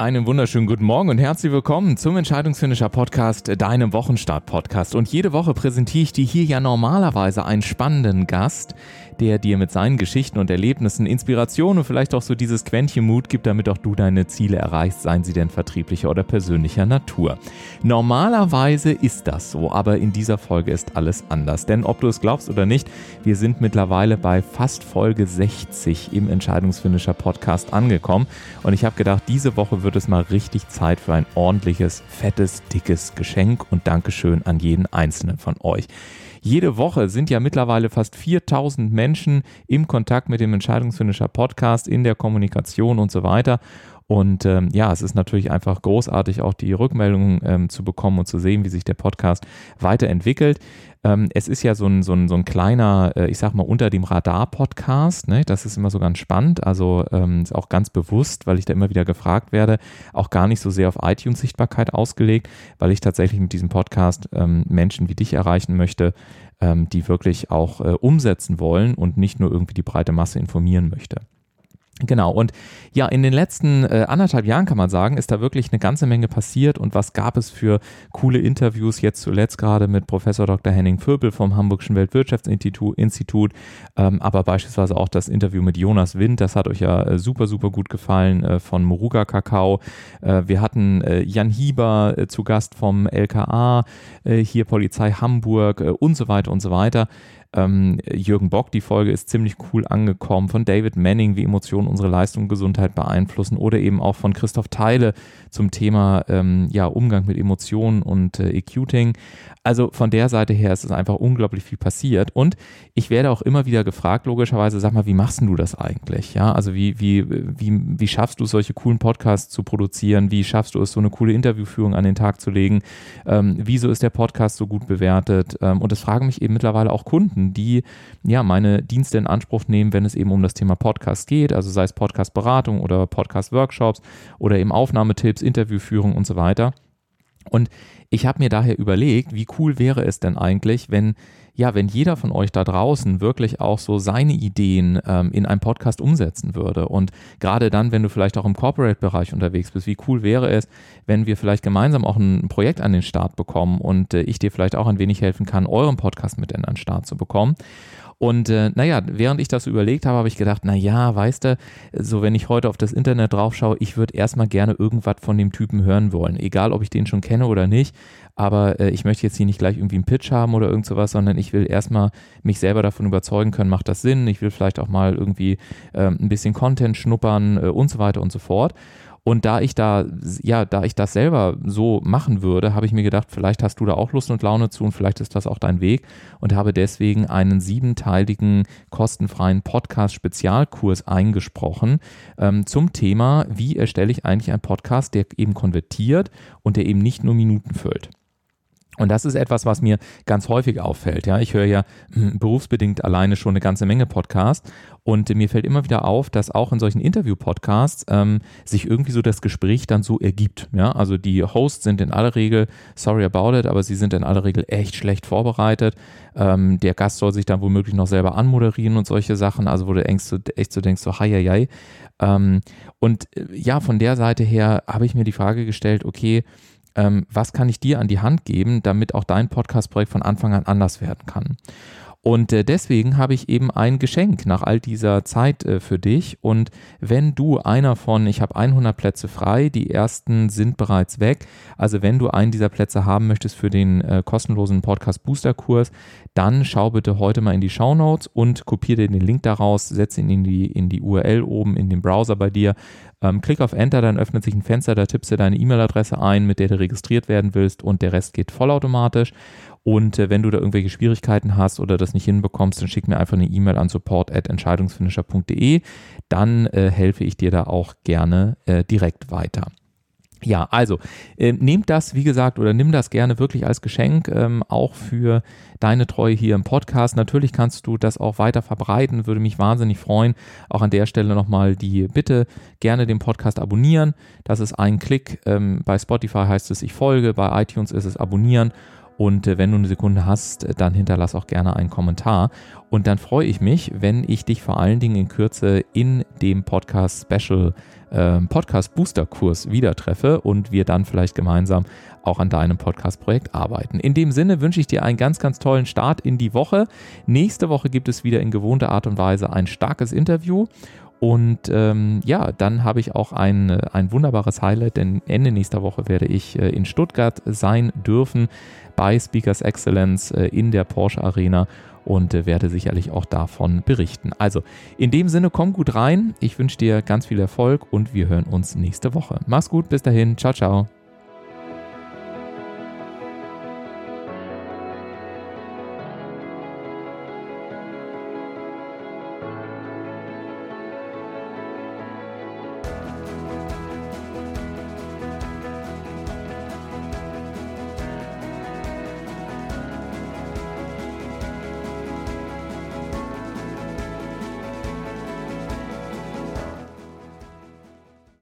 Einen wunderschönen guten Morgen und herzlich willkommen zum Entscheidungsfinisher Podcast, deinem Wochenstart Podcast. Und jede Woche präsentiere ich dir hier ja normalerweise einen spannenden Gast, der dir mit seinen Geschichten und Erlebnissen Inspiration und vielleicht auch so dieses Quäntchen Mut gibt, damit auch du deine Ziele erreichst, seien sie denn vertrieblicher oder persönlicher Natur. Normalerweise ist das so, aber in dieser Folge ist alles anders. Denn ob du es glaubst oder nicht, wir sind mittlerweile bei fast Folge 60 im Entscheidungsfinisher Podcast angekommen. Und ich habe gedacht, diese Woche wird es mal richtig Zeit für ein ordentliches, fettes, dickes Geschenk und Dankeschön an jeden einzelnen von euch. Jede Woche sind ja mittlerweile fast 4000 Menschen im Kontakt mit dem Entscheidungsfinisher Podcast, in der Kommunikation und so weiter. Und ähm, ja, es ist natürlich einfach großartig, auch die Rückmeldungen ähm, zu bekommen und zu sehen, wie sich der Podcast weiterentwickelt. Ähm, es ist ja so ein, so ein, so ein kleiner, äh, ich sag mal, unter dem Radar-Podcast. Ne? Das ist immer so ganz spannend. Also ähm, ist auch ganz bewusst, weil ich da immer wieder gefragt werde, auch gar nicht so sehr auf iTunes-Sichtbarkeit ausgelegt, weil ich tatsächlich mit diesem Podcast ähm, Menschen wie dich erreichen möchte, ähm, die wirklich auch äh, umsetzen wollen und nicht nur irgendwie die breite Masse informieren möchte. Genau, und ja, in den letzten äh, anderthalb Jahren kann man sagen, ist da wirklich eine ganze Menge passiert und was gab es für coole Interviews, jetzt zuletzt gerade mit Professor Dr. Henning Vöbel vom Hamburgischen Weltwirtschaftsinstitut, Institut, ähm, aber beispielsweise auch das Interview mit Jonas Wind, das hat euch ja äh, super, super gut gefallen äh, von Moruga Kakao. Äh, wir hatten äh, Jan Hieber äh, zu Gast vom LKA, hier Polizei Hamburg und so weiter und so weiter. Ähm, Jürgen Bock, die Folge ist ziemlich cool angekommen. Von David Manning, wie Emotionen unsere Leistung und Gesundheit beeinflussen. Oder eben auch von Christoph Teile zum Thema ähm, ja, Umgang mit Emotionen und äh, EQting. Also von der Seite her ist es einfach unglaublich viel passiert. Und ich werde auch immer wieder gefragt, logischerweise, sag mal, wie machst du das eigentlich? Ja, also wie, wie, wie, wie schaffst du solche coolen Podcasts zu produzieren? Wie schaffst du es, so eine coole Interviewführung an den Tag zu legen? Ähm, wieso ist der Podcast so gut bewertet? Ähm, und das fragen mich eben mittlerweile auch Kunden, die ja meine Dienste in Anspruch nehmen, wenn es eben um das Thema Podcast geht, also sei es Podcast-Beratung oder Podcast-Workshops oder eben Aufnahmetipps, Interviewführung und so weiter. Und ich habe mir daher überlegt, wie cool wäre es denn eigentlich, wenn ja, wenn jeder von euch da draußen wirklich auch so seine Ideen ähm, in einem Podcast umsetzen würde. Und gerade dann, wenn du vielleicht auch im Corporate-Bereich unterwegs bist, wie cool wäre es, wenn wir vielleicht gemeinsam auch ein Projekt an den Start bekommen und äh, ich dir vielleicht auch ein wenig helfen kann, euren Podcast mit in den Start zu bekommen. Und äh, naja, während ich das überlegt habe, habe ich gedacht, naja, weißt du, so wenn ich heute auf das Internet drauf schaue, ich würde erstmal gerne irgendwas von dem Typen hören wollen. Egal, ob ich den schon kenne oder nicht. Aber äh, ich möchte jetzt hier nicht gleich irgendwie einen Pitch haben oder irgend sowas, sondern ich will erstmal mich selber davon überzeugen können, macht das Sinn. Ich will vielleicht auch mal irgendwie äh, ein bisschen Content schnuppern äh, und so weiter und so fort. Und da ich da, ja, da ich das selber so machen würde, habe ich mir gedacht, vielleicht hast du da auch Lust und Laune zu und vielleicht ist das auch dein Weg und habe deswegen einen siebenteiligen kostenfreien Podcast-Spezialkurs eingesprochen ähm, zum Thema, wie erstelle ich eigentlich einen Podcast, der eben konvertiert und der eben nicht nur Minuten füllt. Und das ist etwas, was mir ganz häufig auffällt. Ja, ich höre ja hm, berufsbedingt alleine schon eine ganze Menge Podcasts und mir fällt immer wieder auf, dass auch in solchen Interview-Podcasts ähm, sich irgendwie so das Gespräch dann so ergibt. Ja, also die Hosts sind in aller Regel, sorry about it, aber sie sind in aller Regel echt schlecht vorbereitet. Ähm, der Gast soll sich dann womöglich noch selber anmoderieren und solche Sachen, also wo du echt so, echt so denkst, so hei, hei, hei. Ähm, und äh, ja, von der Seite her habe ich mir die Frage gestellt, okay, ähm, was kann ich dir an die Hand geben, damit auch dein Podcast-Projekt von Anfang an anders werden kann. Und äh, deswegen habe ich eben ein Geschenk nach all dieser Zeit äh, für dich. Und wenn du einer von, ich habe 100 Plätze frei, die ersten sind bereits weg. Also wenn du einen dieser Plätze haben möchtest für den äh, kostenlosen Podcast Booster Kurs, dann schau bitte heute mal in die Show Notes und kopiere dir den Link daraus, setze ihn in die, in die URL oben in den Browser bei dir. Ähm, klick auf Enter, dann öffnet sich ein Fenster, da tippst du deine E-Mail-Adresse ein, mit der du registriert werden willst und der Rest geht vollautomatisch. Und äh, wenn du da irgendwelche Schwierigkeiten hast oder das nicht hinbekommst, dann schick mir einfach eine E-Mail an support.entscheidungsfinisher.de. Dann äh, helfe ich dir da auch gerne äh, direkt weiter. Ja, also äh, nehmt das, wie gesagt, oder nimm das gerne wirklich als Geschenk, ähm, auch für deine Treue hier im Podcast. Natürlich kannst du das auch weiter verbreiten, würde mich wahnsinnig freuen. Auch an der Stelle nochmal die Bitte, gerne den Podcast abonnieren. Das ist ein Klick. Ähm, bei Spotify heißt es, ich folge, bei iTunes ist es abonnieren Und äh, wenn du eine Sekunde hast, dann hinterlass auch gerne einen Kommentar. Und dann freue ich mich, wenn ich dich vor allen Dingen in Kürze in dem Podcast Special äh, Podcast Booster Kurs wieder treffe und wir dann vielleicht gemeinsam auch an deinem Podcast-Projekt arbeiten. In dem Sinne wünsche ich dir einen ganz, ganz tollen Start in die Woche. Nächste Woche gibt es wieder in gewohnter Art und Weise ein starkes Interview und ähm, ja, dann habe ich auch ein, äh, ein wunderbares Highlight, denn Ende nächster Woche werde ich äh, in Stuttgart sein dürfen bei Speakers Excellence äh, in der Porsche Arena und äh, werde sicherlich auch davon berichten. Also in dem Sinne, komm gut rein. Ich wünsche dir ganz viel Erfolg und wir hören uns nächste Woche. Mach's gut, bis dahin. Ciao, ciao.